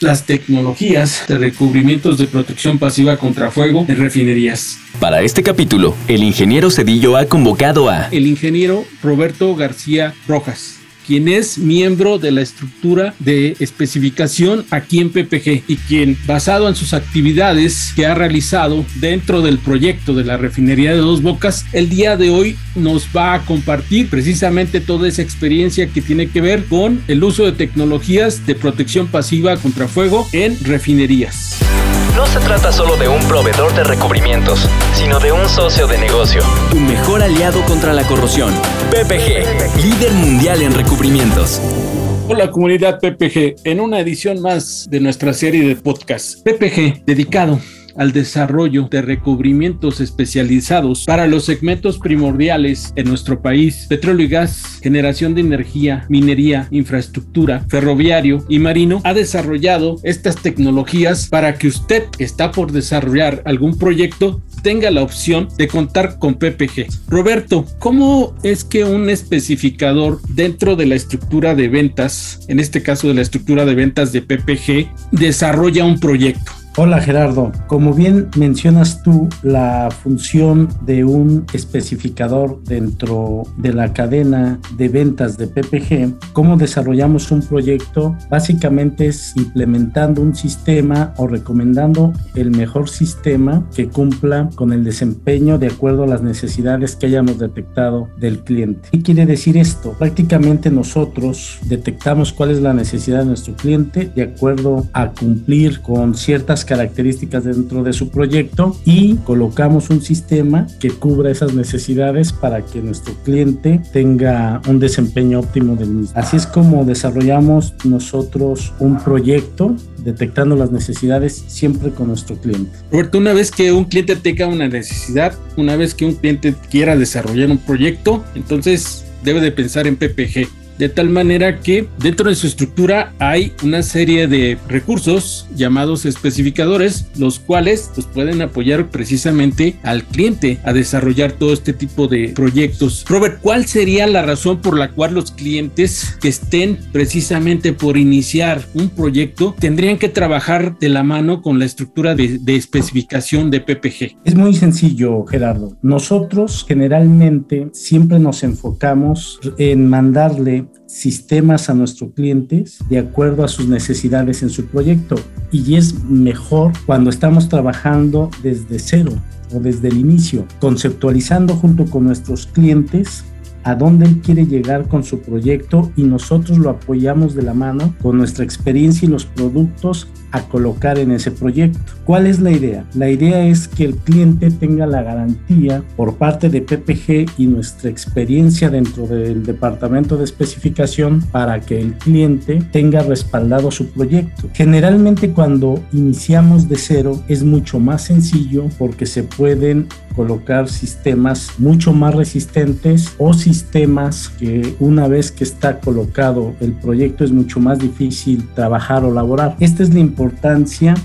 las tecnologías de recubrimientos de protección pasiva contra fuego en refinerías. Para este capítulo, el ingeniero Cedillo ha convocado a El ingeniero Roberto García Rojas quien es miembro de la estructura de especificación aquí en PPG y quien, basado en sus actividades que ha realizado dentro del proyecto de la refinería de Dos Bocas, el día de hoy nos va a compartir precisamente toda esa experiencia que tiene que ver con el uso de tecnologías de protección pasiva contra fuego en refinerías. No se trata solo de un proveedor de recubrimientos, sino de un socio de negocio. Tu mejor aliado contra la corrosión. PPG, líder mundial en recubrimientos. Hola comunidad PPG, en una edición más de nuestra serie de podcast. PPG, dedicado al desarrollo de recubrimientos especializados para los segmentos primordiales en nuestro país, petróleo y gas, generación de energía, minería, infraestructura, ferroviario y marino, ha desarrollado estas tecnologías para que usted que está por desarrollar algún proyecto tenga la opción de contar con PPG. Roberto, ¿cómo es que un especificador dentro de la estructura de ventas, en este caso de la estructura de ventas de PPG, desarrolla un proyecto? Hola Gerardo, como bien mencionas tú, la función de un especificador dentro de la cadena de ventas de PPG, cómo desarrollamos un proyecto, básicamente es implementando un sistema o recomendando el mejor sistema que cumpla con el desempeño de acuerdo a las necesidades que hayamos detectado del cliente. ¿Qué quiere decir esto? Prácticamente nosotros detectamos cuál es la necesidad de nuestro cliente de acuerdo a cumplir con ciertas características dentro de su proyecto y colocamos un sistema que cubra esas necesidades para que nuestro cliente tenga un desempeño óptimo del mismo. Así es como desarrollamos nosotros un proyecto detectando las necesidades siempre con nuestro cliente. Roberto, una vez que un cliente tenga una necesidad, una vez que un cliente quiera desarrollar un proyecto, entonces debe de pensar en PPG de tal manera que dentro de su estructura hay una serie de recursos llamados especificadores, los cuales pues, pueden apoyar precisamente al cliente a desarrollar todo este tipo de proyectos. Robert, ¿cuál sería la razón por la cual los clientes que estén precisamente por iniciar un proyecto tendrían que trabajar de la mano con la estructura de, de especificación de PPG? Es muy sencillo, Gerardo. Nosotros generalmente siempre nos enfocamos en mandarle sistemas a nuestros clientes de acuerdo a sus necesidades en su proyecto. Y es mejor cuando estamos trabajando desde cero o desde el inicio, conceptualizando junto con nuestros clientes a dónde él quiere llegar con su proyecto y nosotros lo apoyamos de la mano con nuestra experiencia y los productos a colocar en ese proyecto. ¿Cuál es la idea? La idea es que el cliente tenga la garantía por parte de PPG y nuestra experiencia dentro del departamento de especificación para que el cliente tenga respaldado su proyecto. Generalmente cuando iniciamos de cero es mucho más sencillo porque se pueden colocar sistemas mucho más resistentes o sistemas que una vez que está colocado el proyecto es mucho más difícil trabajar o laborar. Esta es la importancia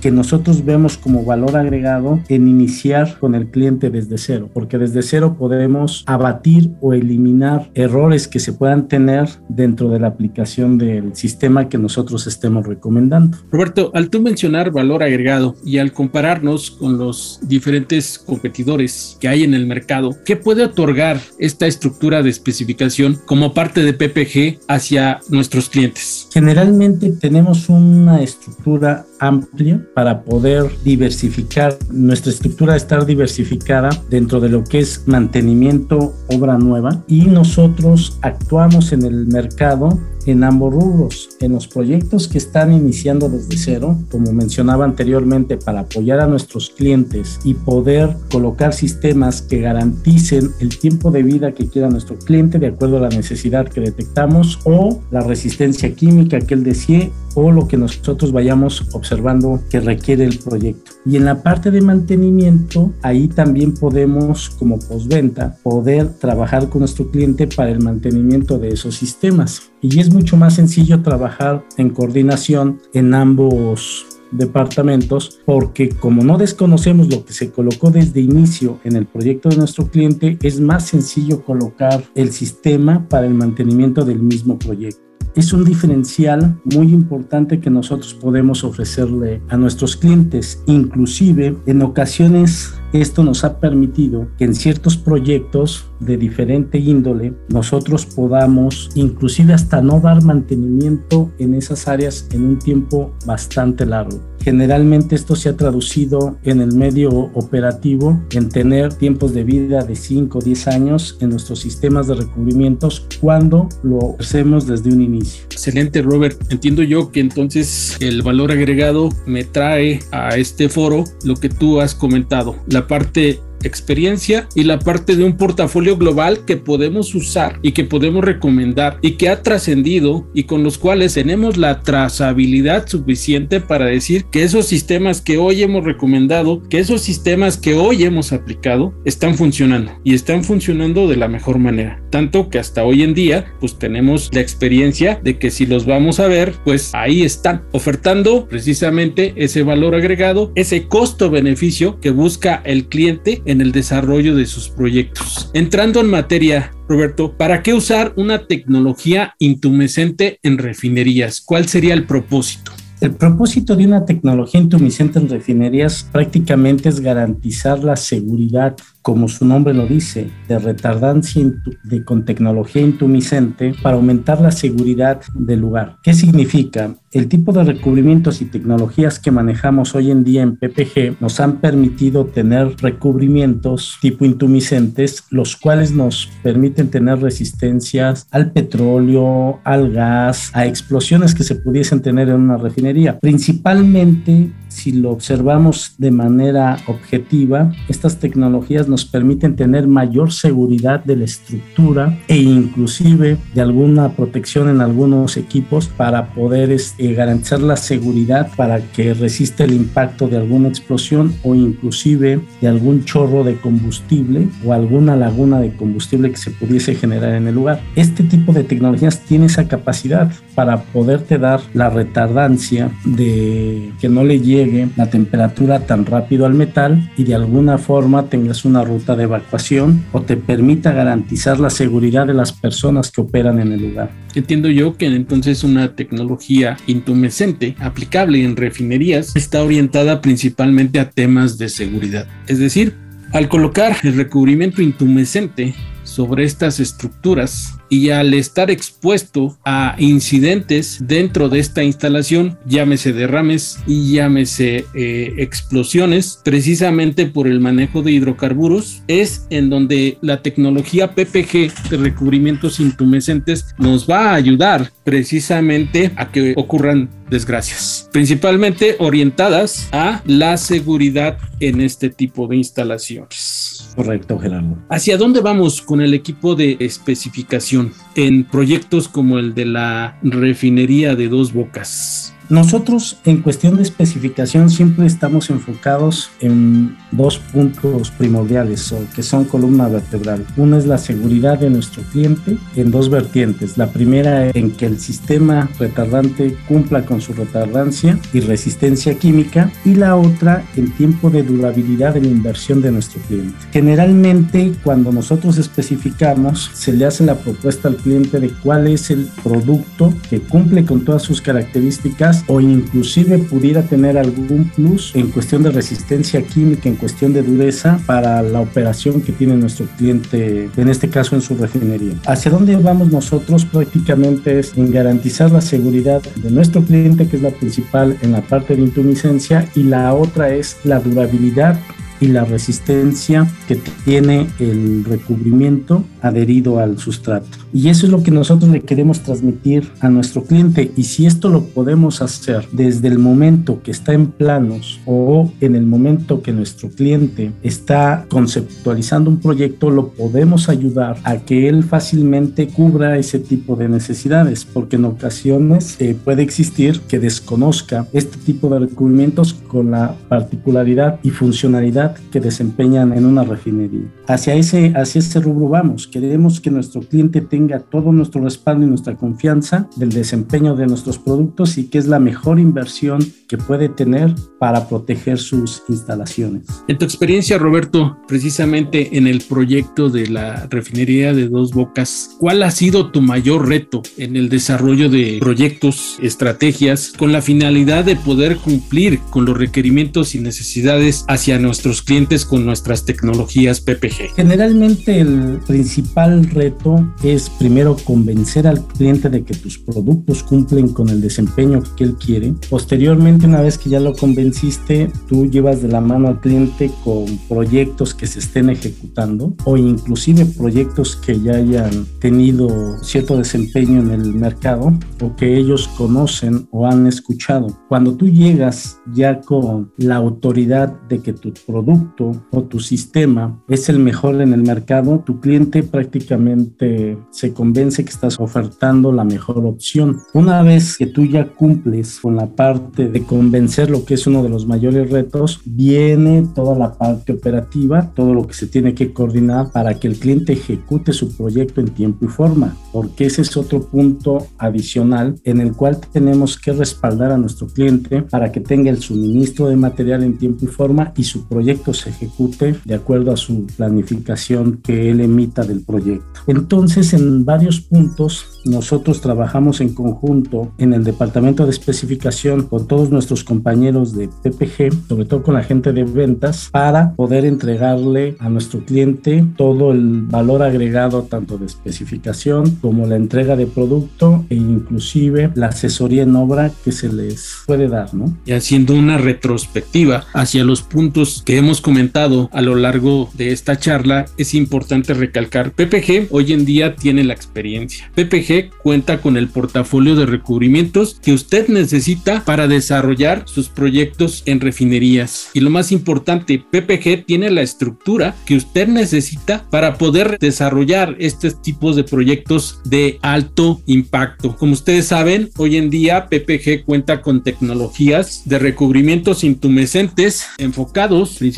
que nosotros vemos como valor agregado en iniciar con el cliente desde cero, porque desde cero podemos abatir o eliminar errores que se puedan tener dentro de la aplicación del sistema que nosotros estemos recomendando. Roberto, al tú mencionar valor agregado y al compararnos con los diferentes competidores, que hay en el mercado, ¿qué puede otorgar esta estructura de especificación como parte de PPG hacia nuestros clientes? Generalmente tenemos una estructura amplia para poder diversificar, nuestra estructura estar diversificada dentro de lo que es mantenimiento, obra nueva. Y nosotros actuamos en el mercado en ambos rubros. En los proyectos que están iniciando desde cero, como mencionaba anteriormente, para apoyar a nuestros clientes y poder colocar sistemas que garanticen el tiempo de vida que quiera nuestro cliente de acuerdo a la necesidad que detectamos o la resistencia química que él desee o lo que nosotros vayamos observando que requiere el proyecto. Y en la parte de mantenimiento, ahí también podemos, como postventa, poder trabajar con nuestro cliente para el mantenimiento de esos sistemas. Y es mucho más sencillo trabajar en coordinación en ambos departamentos porque como no desconocemos lo que se colocó desde inicio en el proyecto de nuestro cliente, es más sencillo colocar el sistema para el mantenimiento del mismo proyecto es un diferencial muy importante que nosotros podemos ofrecerle a nuestros clientes. Inclusive en ocasiones esto nos ha permitido que en ciertos proyectos de diferente índole nosotros podamos inclusive hasta no dar mantenimiento en esas áreas en un tiempo bastante largo. Generalmente esto se ha traducido en el medio operativo en tener tiempos de vida de 5 o 10 años en nuestros sistemas de recubrimientos cuando lo hacemos desde un inicio. Excelente, Robert. Entiendo yo que entonces el valor agregado me trae a este foro lo que tú has comentado, la parte experiencia y la parte de un portafolio global que podemos usar y que podemos recomendar y que ha trascendido y con los cuales tenemos la trazabilidad suficiente para decir que esos sistemas que hoy hemos recomendado, que esos sistemas que hoy hemos aplicado están funcionando y están funcionando de la mejor manera. Tanto que hasta hoy en día pues tenemos la experiencia de que si los vamos a ver pues ahí están ofertando precisamente ese valor agregado, ese costo beneficio que busca el cliente en el desarrollo de sus proyectos. Entrando en materia, Roberto, ¿para qué usar una tecnología intumescente en refinerías? ¿Cuál sería el propósito? El propósito de una tecnología intumescente en refinerías prácticamente es garantizar la seguridad como su nombre lo dice, de retardancia de, con tecnología intumescente para aumentar la seguridad del lugar. ¿Qué significa? El tipo de recubrimientos y tecnologías que manejamos hoy en día en PPG nos han permitido tener recubrimientos tipo intumescentes, los cuales nos permiten tener resistencias al petróleo, al gas, a explosiones que se pudiesen tener en una refinería. Principalmente si lo observamos de manera objetiva, estas tecnologías nos permiten tener mayor seguridad de la estructura e inclusive de alguna protección en algunos equipos para poder este, garantizar la seguridad para que resista el impacto de alguna explosión o inclusive de algún chorro de combustible o alguna laguna de combustible que se pudiese generar en el lugar. Este tipo de tecnologías tiene esa capacidad para poderte dar la retardancia de que no le llegue la temperatura tan rápido al metal y de alguna forma tengas una ruta de evacuación o te permita garantizar la seguridad de las personas que operan en el lugar. Entiendo yo que entonces una tecnología intumescente aplicable en refinerías está orientada principalmente a temas de seguridad. Es decir, al colocar el recubrimiento intumescente sobre estas estructuras y al estar expuesto a incidentes dentro de esta instalación, llámese derrames y llámese eh, explosiones, precisamente por el manejo de hidrocarburos, es en donde la tecnología PPG de recubrimientos intumescentes nos va a ayudar precisamente a que ocurran desgracias, principalmente orientadas a la seguridad en este tipo de instalaciones. Correcto, Gerardo. ¿Hacia dónde vamos con el equipo de especificación en proyectos como el de la refinería de dos bocas? Nosotros en cuestión de especificación siempre estamos enfocados en dos puntos primordiales o que son columna vertebral. Una es la seguridad de nuestro cliente en dos vertientes. La primera en que el sistema retardante cumpla con su retardancia y resistencia química y la otra en tiempo de durabilidad de la inversión de nuestro cliente. Generalmente cuando nosotros especificamos se le hace la propuesta al cliente de cuál es el producto que cumple con todas sus características o inclusive pudiera tener algún plus en cuestión de resistencia química, en cuestión de dureza para la operación que tiene nuestro cliente, en este caso en su refinería. ¿Hacia dónde vamos nosotros? Prácticamente es en garantizar la seguridad de nuestro cliente, que es la principal en la parte de intumiscencia, y la otra es la durabilidad y la resistencia que tiene el recubrimiento adherido al sustrato. Y eso es lo que nosotros le queremos transmitir a nuestro cliente. Y si esto lo podemos hacer desde el momento que está en planos o en el momento que nuestro cliente está conceptualizando un proyecto, lo podemos ayudar a que él fácilmente cubra ese tipo de necesidades, porque en ocasiones eh, puede existir que desconozca este tipo de recubrimientos con la particularidad y funcionalidad que desempeñan en una refinería. Hacia ese, hacia ese rubro vamos. Queremos que nuestro cliente tenga todo nuestro respaldo y nuestra confianza del desempeño de nuestros productos y que es la mejor inversión que puede tener para proteger sus instalaciones. En tu experiencia, Roberto, precisamente en el proyecto de la refinería de Dos Bocas, ¿cuál ha sido tu mayor reto en el desarrollo de proyectos, estrategias, con la finalidad de poder cumplir con los requerimientos y necesidades hacia nuestros clientes con nuestras tecnologías PPG? Generalmente el principal reto es primero convencer al cliente de que tus productos cumplen con el desempeño que él quiere. Posteriormente, una vez que ya lo convenciste, tú llevas de la mano al cliente con proyectos que se estén ejecutando o inclusive proyectos que ya hayan tenido cierto desempeño en el mercado o que ellos conocen o han escuchado. Cuando tú llegas ya con la autoridad de que tu producto o tu sistema es el mejor en el mercado, tu cliente prácticamente se convence que estás ofertando la mejor opción. Una vez que tú ya cumples con la parte de convencer lo que es uno de los mayores retos, viene toda la parte operativa, todo lo que se tiene que coordinar para que el cliente ejecute su proyecto en tiempo y forma, porque ese es otro punto adicional en el cual tenemos que respaldar a nuestro cliente para que tenga el suministro de material en tiempo y forma y su proyecto se ejecute de acuerdo a su planificación que él emita del proyecto. Entonces, en varios puntos, nosotros trabajamos en conjunto en el departamento de especificación con todos nuestros compañeros de PPG, sobre todo con la gente de ventas, para poder entregarle a nuestro cliente todo el valor agregado tanto de especificación como la entrega de producto e inclusive la asesoría en obra que se les puede dar, ¿no? Y haciendo una retrospectiva hacia los puntos que hemos comentado a lo largo de esta charla, es importante recalcar, PPG hoy en día tiene la experiencia. PPG cuenta con el portafolio de recubrimientos que usted necesita para desarrollar sus proyectos en refinerías. Y lo más importante, PPG tiene la estructura que usted necesita para poder desarrollar estos tipos de proyectos de alto impacto. Como ustedes saben, hoy en día PPG cuenta con tecnologías de recubrimientos intumescentes enfocados principalmente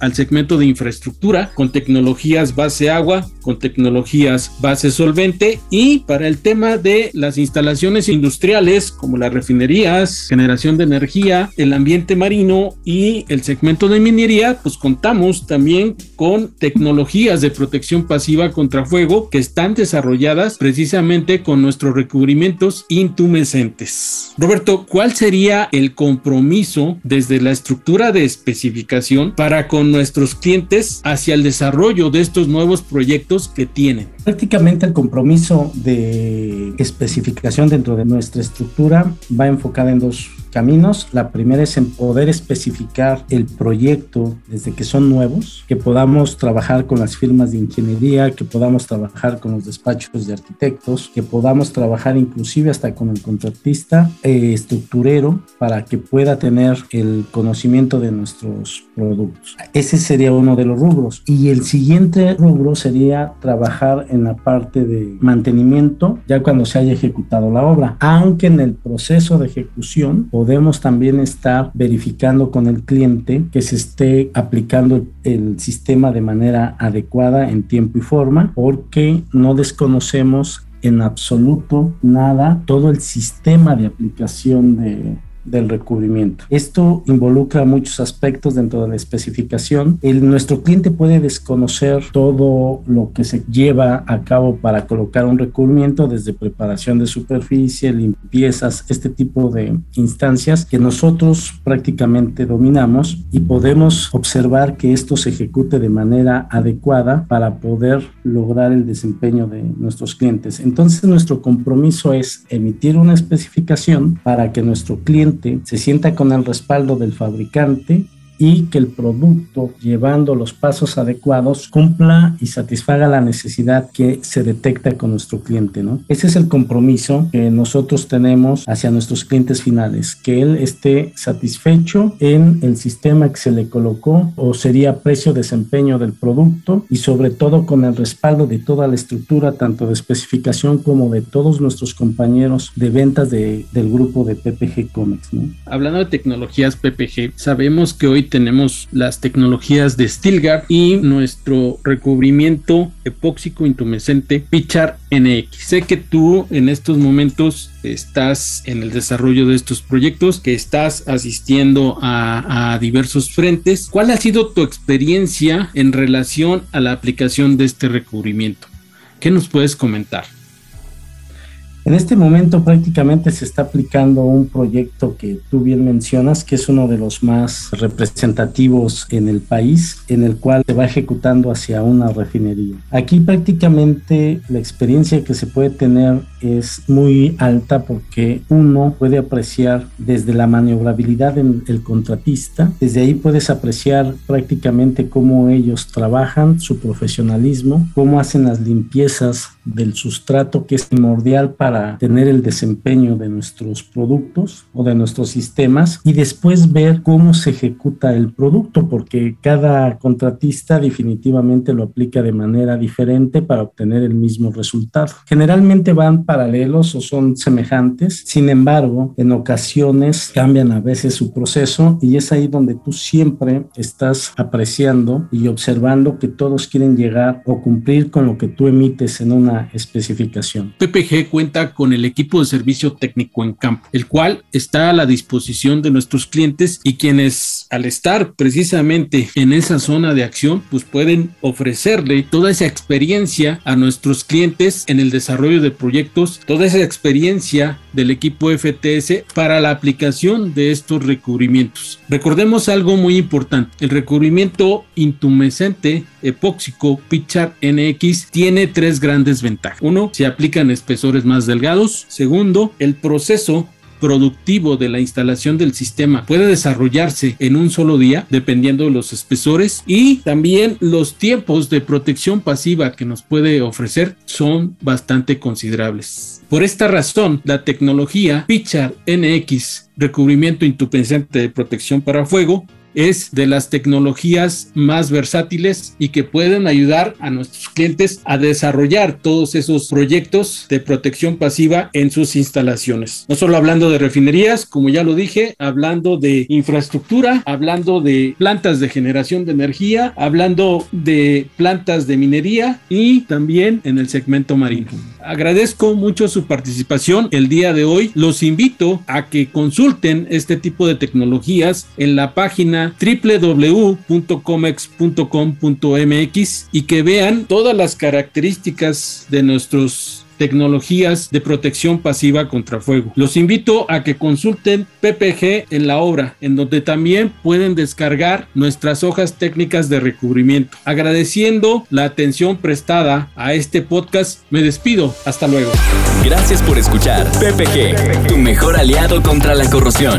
al segmento de infraestructura con tecnologías base agua, con tecnologías base solvente y para el tema de las instalaciones industriales como las refinerías, generación de energía, el ambiente marino y el segmento de minería, pues contamos también con tecnologías de protección pasiva contra fuego que están desarrolladas precisamente con nuestros recubrimientos intumescentes. Roberto, ¿cuál sería el compromiso desde la estructura de especificación para con nuestros clientes hacia el desarrollo de estos nuevos proyectos que tienen? Prácticamente el compromiso de especificación dentro de nuestra estructura va enfocada en dos caminos. La primera es en poder especificar el proyecto desde que son nuevos, que podamos trabajar con las firmas de ingeniería, que podamos trabajar con los despachos de arquitectos, que podamos trabajar inclusive hasta con el contratista eh, estructurero para que pueda tener el conocimiento de nuestros productos. Ese sería uno de los rubros. Y el siguiente rubro sería trabajar en la parte de mantenimiento ya cuando se haya ejecutado la obra, aunque en el proceso de ejecución también estar verificando con el cliente que se esté aplicando el sistema de manera adecuada en tiempo y forma, porque no desconocemos en absoluto nada todo el sistema de aplicación de, del recubrimiento. Esto involucra muchos aspectos dentro de la especificación. El, nuestro cliente puede desconocer todo lo que se lleva a cabo para colocar un recubrimiento, desde preparación de superficie, limpiezas, este tipo de instancias que nosotros prácticamente dominamos y podemos observar que esto se ejecute de manera adecuada para poder lograr el desempeño de nuestros clientes. Entonces nuestro compromiso es emitir una especificación para que nuestro cliente se sienta con el respaldo del fabricante y que el producto, llevando los pasos adecuados, cumpla y satisfaga la necesidad que se detecta con nuestro cliente, ¿no? Ese es el compromiso que nosotros tenemos hacia nuestros clientes finales, que él esté satisfecho en el sistema que se le colocó o sería precio-desempeño del producto y sobre todo con el respaldo de toda la estructura, tanto de especificación como de todos nuestros compañeros de ventas de, del grupo de PPG Comics. ¿no? Hablando de tecnologías PPG, sabemos que hoy tenemos las tecnologías de Stilgar y nuestro recubrimiento epóxico intumescente Pichar NX. Sé que tú en estos momentos estás en el desarrollo de estos proyectos, que estás asistiendo a, a, diversos frentes. ¿Cuál ha sido tu experiencia en relación a la aplicación de este recubrimiento? ¿Qué nos puedes comentar? En este momento prácticamente se está aplicando un proyecto que tú bien mencionas, que es uno de los más representativos en el país, en el cual se va ejecutando hacia una refinería. Aquí prácticamente la experiencia que se puede tener es muy alta porque uno puede apreciar desde la maniobrabilidad del contratista, desde ahí puedes apreciar prácticamente cómo ellos trabajan, su profesionalismo, cómo hacen las limpiezas del sustrato que es primordial para tener el desempeño de nuestros productos o de nuestros sistemas y después ver cómo se ejecuta el producto porque cada contratista definitivamente lo aplica de manera diferente para obtener el mismo resultado. Generalmente van paralelos o son semejantes, sin embargo, en ocasiones cambian a veces su proceso y es ahí donde tú siempre estás apreciando y observando que todos quieren llegar o cumplir con lo que tú emites en una especificación. PPG cuenta con el equipo de servicio técnico en campo, el cual está a la disposición de nuestros clientes y quienes al estar precisamente en esa zona de acción, pues pueden ofrecerle toda esa experiencia a nuestros clientes en el desarrollo de proyectos, toda esa experiencia del equipo FTS para la aplicación de estos recubrimientos. Recordemos algo muy importante, el recubrimiento intumescente epóxico Pichar NX tiene tres grandes ventajas. Uno, se aplican espesores más Segundo, el proceso productivo de la instalación del sistema puede desarrollarse en un solo día dependiendo de los espesores y también los tiempos de protección pasiva que nos puede ofrecer son bastante considerables. Por esta razón, la tecnología Pichar NX recubrimiento intupescente de protección para fuego es de las tecnologías más versátiles y que pueden ayudar a nuestros clientes a desarrollar todos esos proyectos de protección pasiva en sus instalaciones. No solo hablando de refinerías, como ya lo dije, hablando de infraestructura, hablando de plantas de generación de energía, hablando de plantas de minería y también en el segmento marino. Agradezco mucho su participación el día de hoy. Los invito a que consulten este tipo de tecnologías en la página www.comex.com.mx y que vean todas las características de nuestros tecnologías de protección pasiva contra fuego. Los invito a que consulten PPG en la obra, en donde también pueden descargar nuestras hojas técnicas de recubrimiento. Agradeciendo la atención prestada a este podcast, me despido. Hasta luego. Gracias por escuchar PPG, tu mejor aliado contra la corrosión.